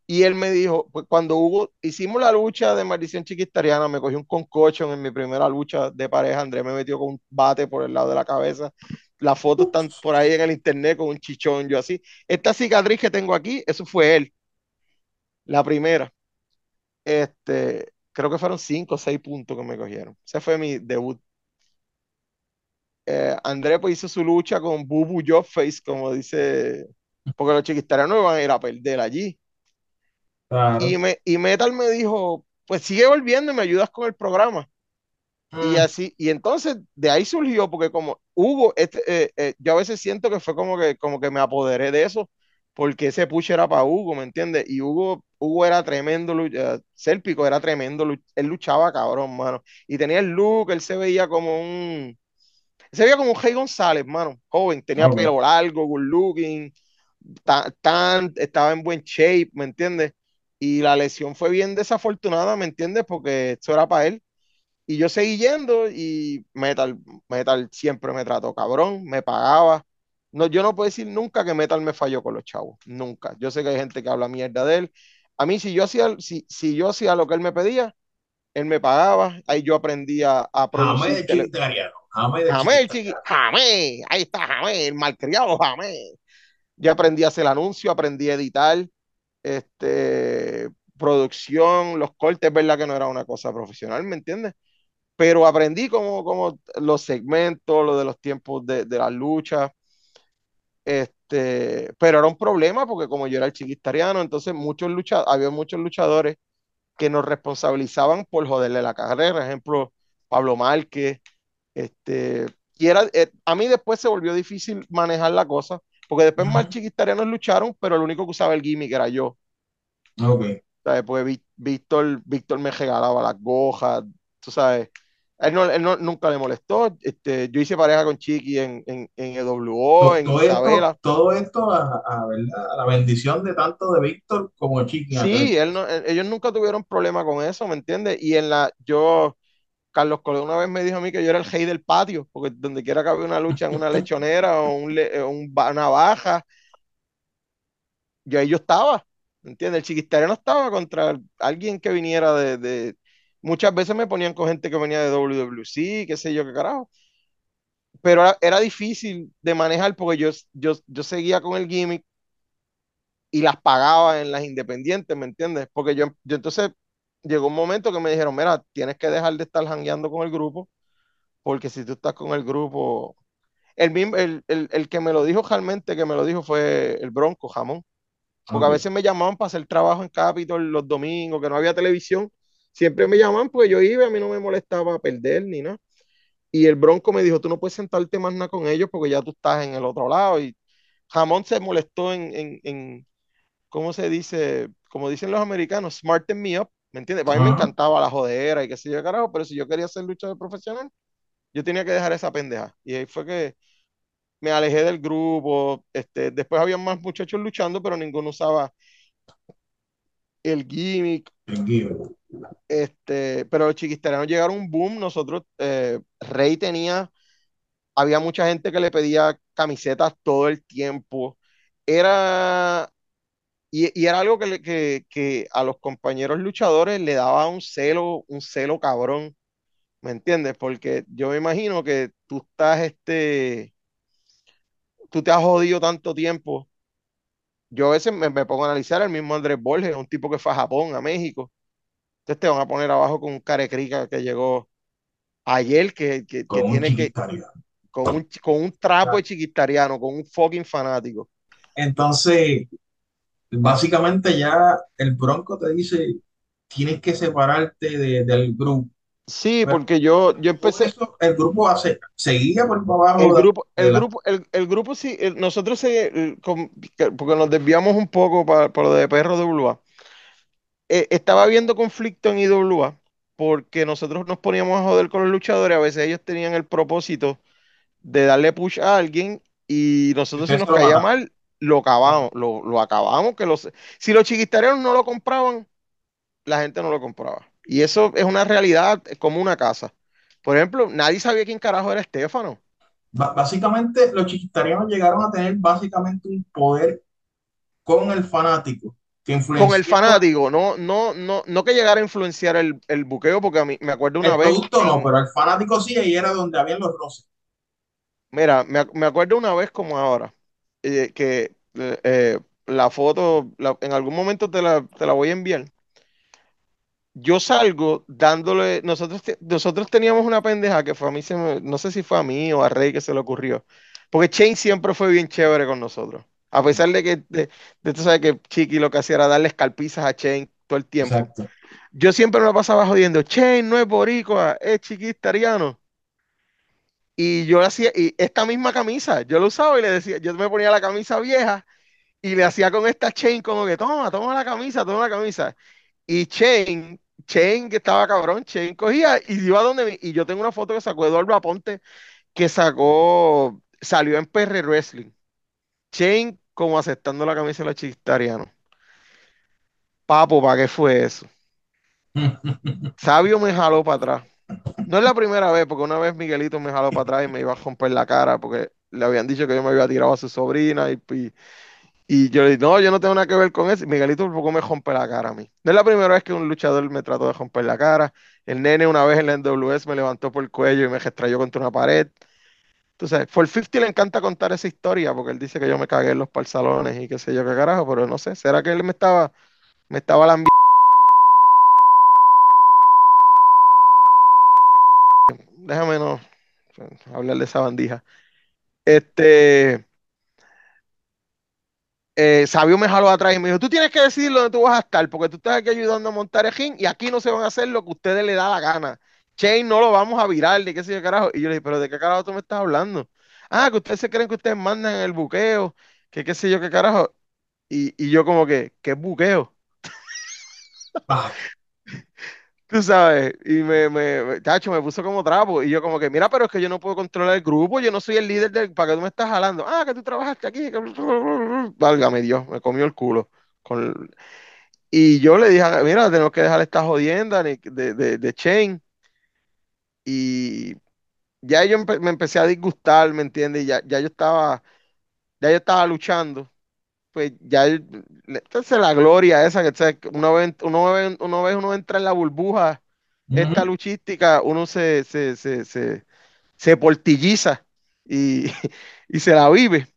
Y él me dijo, pues cuando Hugo, hicimos la lucha de maldición chiquistariana, me cogió un concocho en mi primera lucha de pareja, Andrés me metió con un bate por el lado de la cabeza, las fotos están por ahí en el internet con un chichón, yo así. Esta cicatriz que tengo aquí, eso fue él, la primera. Este, creo que fueron cinco o seis puntos que me cogieron. Ese fue mi debut. Eh, Andrés pues hizo su lucha con Bubu Face, como dice, porque los chiquistarianos van a ir a perder allí. Y, me, y Metal me dijo, pues sigue volviendo y me ayudas con el programa. Y mm. así, y entonces de ahí surgió, porque como Hugo, este, eh, eh, yo a veces siento que fue como que, como que me apoderé de eso, porque ese push era para Hugo, ¿me entiendes? Y Hugo, Hugo era tremendo, uh, Serpico era tremendo, él luchaba cabrón, mano. Y tenía el look, él se veía como un, se veía como un Jay González, mano, joven, tenía pelo largo, good looking, tan, estaba en buen shape, ¿me entiendes? Y la lesión fue bien desafortunada, ¿me entiendes? Porque esto era para él. Y yo seguí yendo y Metal, Metal siempre me trató cabrón, me pagaba. No, yo no puedo decir nunca que Metal me falló con los chavos, nunca. Yo sé que hay gente que habla mierda de él. A mí, si yo hacía, si, si yo hacía lo que él me pedía, él me pagaba, ahí yo aprendí a, a producir. Jamé de Jamé de Jamé, chiqui, Jamé, ahí está Jamé, el malcriado Jamé. Ya aprendí a hacer anuncios, aprendí a editar, este, producción, los cortes, verdad que no era una cosa profesional, ¿me entiendes? Pero aprendí como, como los segmentos, lo de los tiempos de, de las luchas. Este, pero era un problema porque como yo era el chiquistariano, entonces muchos luchadores, había muchos luchadores que nos responsabilizaban por joderle la carrera, ejemplo, Pablo Márquez, este, y era, eh, a mí después se volvió difícil manejar la cosa, porque después más chiquistarianos lucharon, pero el único que usaba el gimmick era yo. Ok. Pues Víctor, Víctor me regalaba las gojas, tú sabes. Él, no, él no, nunca le molestó. Este, yo hice pareja con Chiqui en, en, en EWO, en todo Isabela. Esto, todo esto a, a, la bendición de tanto de Víctor como Chiqui. Sí, él no, ellos nunca tuvieron problema con eso, ¿me entiendes? Y en la, yo, Carlos Colón una vez me dijo a mí que yo era el rey del patio, porque donde quiera que había una lucha en una lechonera o un, un, una baja, yo ahí yo estaba. ¿Entiendes? El chiquistariano estaba contra alguien que viniera de, de, Muchas veces me ponían con gente que venía de WWC, qué sé yo, qué carajo. Pero era, difícil de manejar porque yo, yo, yo seguía con el gimmick y las pagaba en las independientes, ¿me entiendes? Porque yo, yo entonces llegó un momento que me dijeron, mira, tienes que dejar de estar jangueando con el grupo, porque si tú estás con el grupo... El, el, el, el que me lo dijo realmente, que me lo dijo fue el Bronco Jamón. Porque a veces me llamaban para hacer trabajo en Capitol los domingos, que no había televisión. Siempre me llamaban, pues yo iba, a mí no me molestaba perder ni nada. Y el Bronco me dijo, tú no puedes sentarte más nada con ellos porque ya tú estás en el otro lado. Y Jamón se molestó en, en, en ¿cómo se dice? Como dicen los americanos, smarten me up, ¿me entiendes? A mí me encantaba la jodera y qué sé yo, carajo, pero si yo quería ser luchador profesional, yo tenía que dejar esa pendeja. Y ahí fue que me alejé del grupo, este, después había más muchachos luchando, pero ninguno usaba el gimmick. Este, pero los chiquistarianos llegaron un boom, nosotros, eh, Rey tenía, había mucha gente que le pedía camisetas todo el tiempo, era, y, y era algo que, que, que, a los compañeros luchadores le daba un celo, un celo cabrón, ¿me entiendes? Porque yo me imagino que tú estás, este, tú te has jodido tanto tiempo. Yo a veces me, pongo a analizar el mismo Andrés Borges, un tipo que fue a Japón, a México. Entonces te van a poner abajo con un carecrica que llegó ayer, que, que, tiene que. Con un, con un trapo de chiquitariano, con un fucking fanático. Entonces, básicamente ya el Bronco te dice, tienes que separarte del grupo. Sí, porque yo, yo empecé. el grupo hace, seguía por abajo. El grupo, el, grupo el, grupo sí, nosotros se, porque nos desviamos un poco para, por lo de Perro de Ulua. Eh, estaba habiendo conflicto en IWA porque nosotros nos poníamos a joder con los luchadores. A veces ellos tenían el propósito de darle push a alguien y nosotros si nos caía mal, lo acabamos, lo, lo acabamos. Que los, si los chiquitareros no lo compraban, la gente no lo compraba. Y eso es una realidad como una casa. Por ejemplo, nadie sabía quién carajo era Estefano. básicamente, los chiquitarianos llegaron a tener básicamente un poder con el fanático. Que con el fanático, no, no, no, no que llegara a influenciar el, el buqueo, porque a mí me acuerdo una vez. no, pero el fanático sí, ahí era donde habían los roces. Mira, me, me acuerdo una vez como ahora, eh, que eh, eh, la foto, en algún momento te la, te la voy a enviar yo salgo dándole, nosotros, nosotros teníamos una pendeja que fue a mí, se no sé si fue a mí o a Rey que se le ocurrió, porque Chain siempre fue bien chévere con nosotros, a pesar de que, de, tú sabes que Chiqui lo que hacía era darle escalpizas a Chain todo el tiempo. Yo siempre me pasaba jodiendo, Chain no es boricua, es chiquistariano. Y yo hacía, y esta misma camisa, yo lo usaba y le decía, yo me ponía la camisa vieja y le hacía con esta chain como que, toma, toma la camisa, toma la camisa. Y Chain Chen, que estaba cabrón, Chen cogía y iba donde y yo tengo una foto que sacó Eduardo Aponte que sacó, salió en PR Wrestling. Chen como aceptando la camisa de los chistarianos. Papo, ¿para qué fue eso? Sabio me jaló para atrás. No es la primera vez, porque una vez Miguelito me jaló para atrás y me iba a romper la cara porque le habían dicho que yo me había tirado a su sobrina y, Y yo le dije, no, yo no tengo nada que ver con eso. Y Miguelito por poco me rompe la cara a mí. No es la primera vez que un luchador me trató de romper la cara. El nene una vez en la NWS me levantó por el cuello y me restrayó contra una pared. Entonces, For 50 le encanta contar esa historia porque él dice que yo me cagué en los parcalones y qué sé yo qué carajo, pero no sé, ¿será que él me estaba, me estaba lambiendo? Déjame no hablar de esa bandija. Este, eh, Sabio me jaló atrás y me dijo, tú tienes que decidir dónde tú vas a estar, porque tú estás aquí ayudando a montar el y aquí no se van a hacer lo que a ustedes le da la gana. Chain no lo vamos a virar, de qué sé yo carajo. Y yo le dije, pero ¿de qué carajo tú me estás hablando? Ah, que ustedes se creen que ustedes mandan el buqueo, que qué sé yo qué carajo. Y, y yo como que, ¿qué buqueo? Vaya, Tú sabes, y me, me, chacho, me puso como trapo. Y yo como que, mira, pero es que yo no puedo controlar el grupo, yo no soy el líder del, para que tú me estás jalando. Ah, que tú trabajaste aquí. Válgame Dios, me comió el culo. Con... Y yo le dije, mira, tenemos que dejar esta jodienda de, de, de, Chain. Y ya yo me empecé a disgustar, ¿me entiendes? Ya, ya yo estaba, ya yo estaba luchando. Pues ya, entonces la gloria esa, que ¿sabes? uno ve, uno ve, uno ve, uno entra en la burbuja esta luchística, uno se, se, se, se, se portilliza y, y se la vive.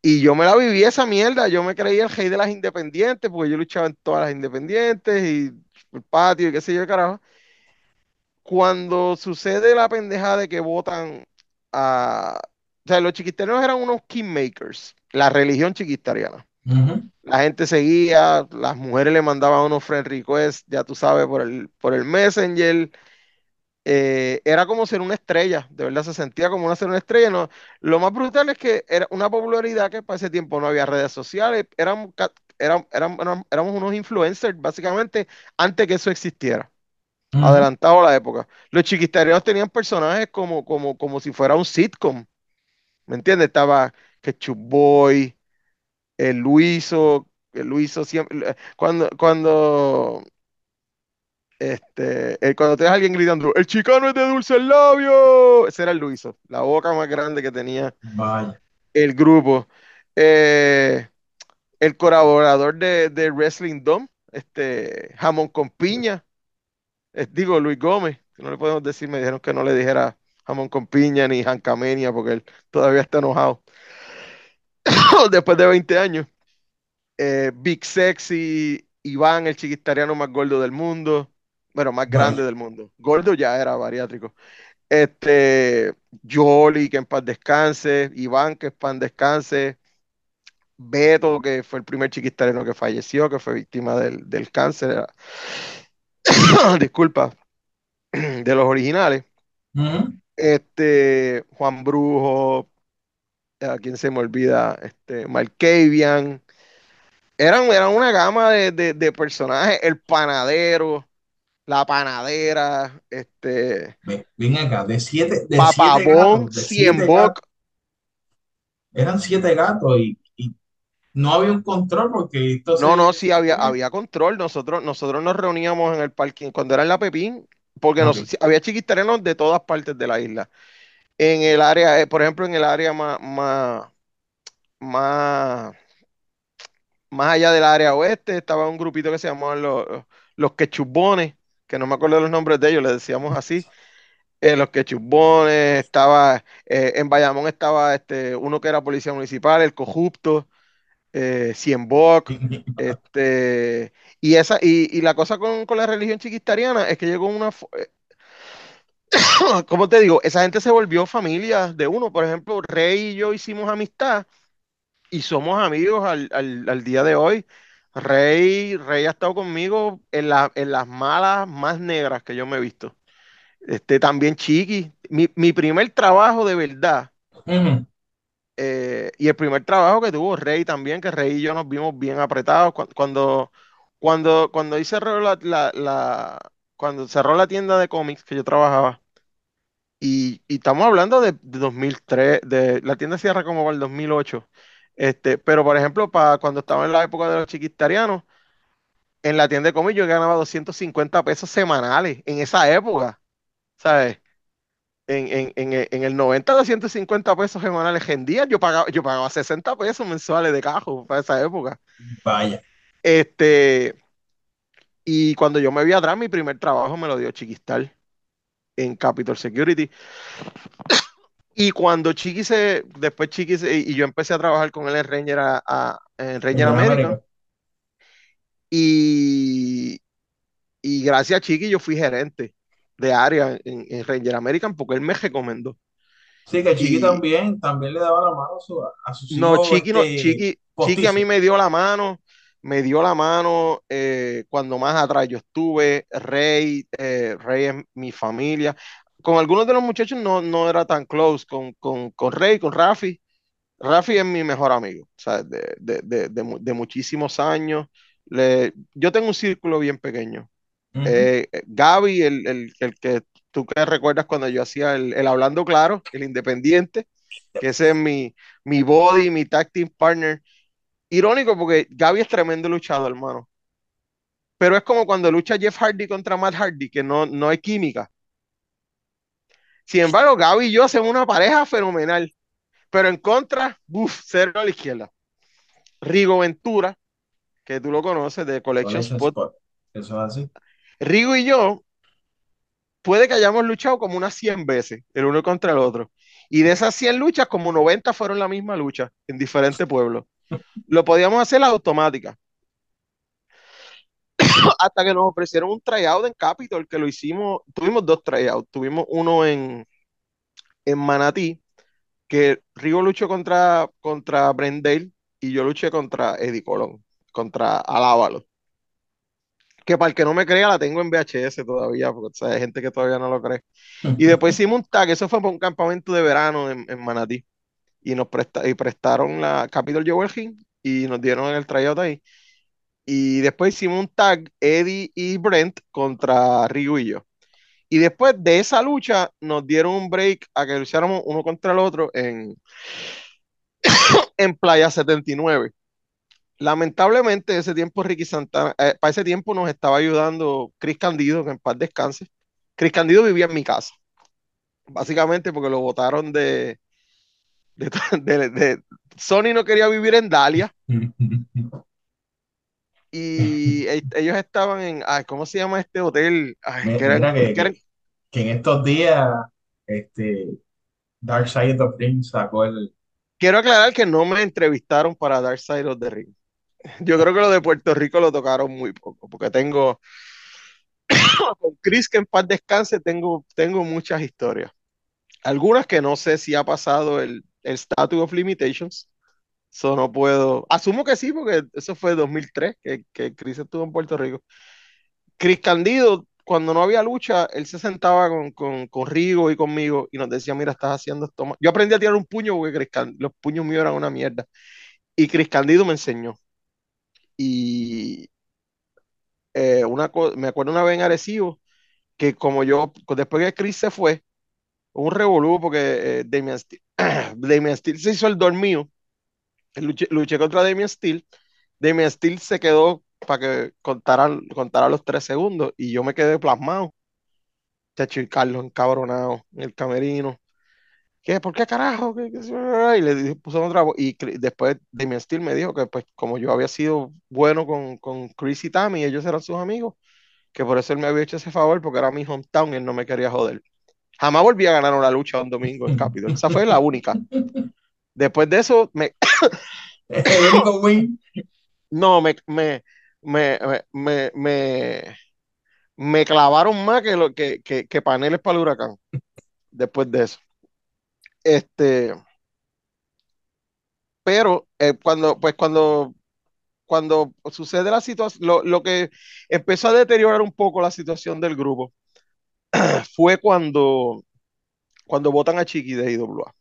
Y yo me la viví esa mierda, yo me creía el rey de las independientes, porque yo luchaba en todas las independientes y el patio y qué sé yo, carajo. Cuando sucede la pendejada de que votan a... O sea, los chiquisterianos eran unos kingmakers, la religión chiquistariana. ujú, La gente seguía, las mujeres le mandaban unos friend requests, ya tú sabes, por el, por el Messenger, eh, era como ser una estrella, de verdad se sentía como una ser una estrella. No, lo más brutal es que era una popularidad que para ese tiempo no había redes sociales, éramos, eran- éramos unos influencers básicamente antes que eso existiera, adelantado a la época. Los chiquisterianos tenían personajes como, como, como si fuera un sitcom, ¿me entiendes? Estaba Ketchup Boy, el Luiso, el Luiso siempre, cuando, cuando Este, eh, cuando te ves a alguien gritando, el chicano es de dulce el labio, ese era el Luiso, la boca más grande que tenía Vaya. el grupo. Eh, el colaborador de, de Wrestling Dome, este, Jamón con Piña, eh, digo Luis Gómez, que no le podemos decir, me dijeron que no le dijera Jamón con Piña ni Jancamenia porque él todavía está enojado después de 20 años. Eh, Big Sexy, Iván, el chiquitariano más gordo del mundo, bueno, más grande del mundo. Gordo ya era bariátrico. Este, Yoli, que en paz descanse, Iván, que en paz descanse, Beto, que fue el primer chiquistareno que falleció, que fue víctima del, del cáncer, disculpa, de los originales. Este, Juan Brujo, a quien se me olvida, este, Malkavian. Eran, eran una gama de, de, de personajes, el panadero, la panadera, este, Ve- Ven acá, de siete, de Papabón, gatos, Cienboc, eran siete gatos y, y no había un control porque No, no, sí había, había control. Nosotros, nosotros nos reuníamos en el parking cuando era en la Pepín, porque nos, había chiquisterenos de todas partes de la isla. En el área, eh, por ejemplo, en el área más, más, más, más allá del área oeste, estaba un grupito que se llamaban los, los quechubones, que no me acuerdo los nombres de ellos, les decíamos así. eh, los quechubones, estaba, eh, en Bayamón estaba este, uno que era policía municipal, el Cojupto. eh, Siembok, este, y esa, y, y la cosa con, con la religión chiquistariana es que llegó una, ¿cómo te digo? Esa gente se volvió familia de uno, por ejemplo, Rey y yo hicimos amistad y somos amigos al, al- al día de hoy. Rey, Rey ha estado conmigo en, la- en las malas más negras que yo me he visto. Este, también Chiqui, mi, mi primer trabajo de verdad Ujú. Eh, y el primer trabajo que tuvo Rey también, que Rey y yo nos vimos bien apretados cu- cuando, cuando, cuando cerró la, la- la- cuando cerró la tienda de cómics que yo trabajaba. Y, y estamos hablando de, de 2003, de, la tienda cierra como para el 2008. Este, pero por ejemplo, para cuando estaba en la época de los chiquistarianos, en la tienda de cómics yo ganaba 250 pesos semanales en esa época, ¿sabes? en, en, en, el 90 de 150 pesos semanales día yo pagaba, yo pagaba 60 pesos mensuales de cajo para esa época. Vaya. Este, y cuando yo me vi atrás, mi primer trabajo me lo dio Chiquistal en Capital Security. Y cuando Chiqui se, después Chiqui y yo empecé a trabajar con él en Ranger, a, en Ranger América. Y, y gracias a Chiqui yo fui gerente de área en, Ranger American porque él me recomendó. Sí, que Chiqui también, también le daba la mano a, sus hijos. No, Chiqui, no, este, Chiqui, Chiqui a mí me dio la mano, me dio la mano eh, cuando más atrás yo estuve, Rey, eh, Rey es mi familia. Con algunos de los muchachos no, no era tan close, con, con, con Rey, con Rafi. Rafi es mi mejor amigo, o sea, de, de, de, de muchísimos años. Le, yo tengo un círculo bien pequeño. Eh, Gaby, el, el, el, que tú que recuerdas cuando yo hacía el, el, Hablando Claro, el Independiente, que ese es mi, mi body, mi tag team partner. Irónico porque Gaby es tremendo luchador, hermano. Pero es como cuando lucha Jeff Hardy contra Matt Hardy, que no, no hay química. Sin embargo, Gaby y yo hacemos una pareja fenomenal. Pero en contra, uff, cero a la izquierda. Rigo Ventura, que tú lo conoces de Collection, Spot. Eso es así. Rigo y yo, puede que hayamos luchado como unas 100 veces, el uno contra el otro. Y de esas 100 luchas, como 90 fueron la misma lucha en diferentes pueblos. Lo podíamos hacer la automática. Hasta que nos ofrecieron un tryout en Capitol, que lo hicimos, tuvimos dos tryouts. Tuvimos uno en, en Manatí, que Rigo luchó contra, contra Brendale y yo luché contra Eddie Colón, contra Alávalo que para el que no me crea la tengo en VHS todavía, porque hay gente que todavía no lo cree. Y después hicimos un tag, eso fue para un campamento de verano en, Manatí. Y nos presta, y prestaron la Capitol Joel y nos dieron el tryout ahí. Y después hicimos un tag, Eddie y Brent contra Ryu y yo. Y después de esa lucha nos dieron un break a que lucháramos uno contra el otro en, en Playa 79 lamentablemente, ese tiempo Ricky Santana, eh, para ese tiempo nos estaba ayudando Chris Candido, que en paz descanse. Chris Candido vivía en mi casa, básicamente porque lo votaron de, de, Sony no quería vivir en Dalia. y ellos estaban en, ¿cómo se llama este hotel? que, en estos días, este, Dark Side of the Ring sacó el... Quiero aclarar que no me entrevistaron para Dark Side of the Ring. Yo creo que lo de Puerto Rico lo tocaron muy poco, porque tengo, con Chris, que en paz descanse, tengo, tengo muchas historias. Algunas que no sé si ha pasado el, el Statute of Limitations. Eso no puedo. Asumo que sí, porque eso fue 2003 que, que Chris estuvo en Puerto Rico. Chris Candido, cuando no había lucha, él se sentaba con, con, con Rigo y conmigo y nos decía: Mira, estás haciendo esto. Yo aprendí a tirar un puño porque los puños míos eran una mierda. Y Chris Candido me enseñó. Y eh, una me acuerdo una vez en Arecibo que como yo, después que Chris se fue, un revolú porque eh, Damian, Steel, se hizo el dormido. Luché, luché, contra Damian Steel. Damian Steel se quedó para que contara, contara los tres segundos y yo me quedé plasmado. Chacho y Carlos encabronado en el camerino. ¿qué? ¿Por qué carajo? Y le puso otra voz. Y después Damien Steel me dijo que, pues, como yo había sido bueno con, con Chris y Tammy, ellos eran sus amigos, que por eso él me había hecho ese favor, porque era mi hometown y él no me quería joder. Jamás volví a ganar una lucha un domingo en Capitol. Esa fue la única. Después de eso, me. El único win. No, me, me, me, me, me, me clavaron más que, lo, que, que, que paneles para el huracán. Después de eso. Este, pero eh, cuando, pues cuando, cuando sucede la situación, lo, que empezó a deteriorar un poco la situación del grupo fue cuando, cuando votan a Chiqui de IWA.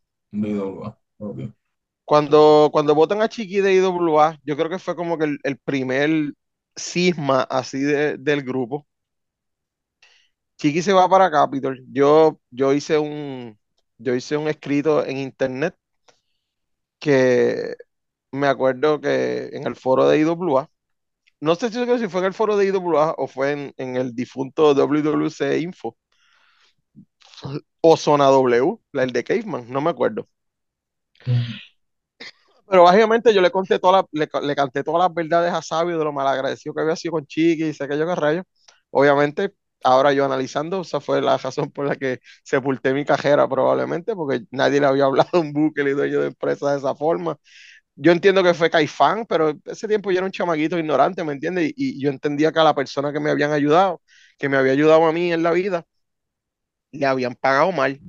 Cuando, cuando votan a Chiqui de IWA, yo creo que fue como que el, primer cisma así del grupo. Chiqui se va para Capitol. Yo, yo hice un, yo hice un escrito en internet que me acuerdo que en el foro de IWA, no sé si fue en el foro de IWA o fue en, el difunto WWC Info, o Zona W, el de Caveman, no me acuerdo. Pero básicamente yo le conté toda le, le, canté todas las verdades a Sabio de lo malagradecido que había sido con Chiqui y sé que yo que rayo. Obviamente, ahora yo analizando, esa fue la razón por la que sepulté mi cajera probablemente, porque nadie le había hablado a un buque y dueño de empresa de esa forma. Yo entiendo que fue Caifán, pero ese tiempo yo era un chamaguito ignorante, ¿me entiendes? Y, yo entendía que a la persona que me habían ayudado, que me había ayudado a mí en la vida, le habían pagado mal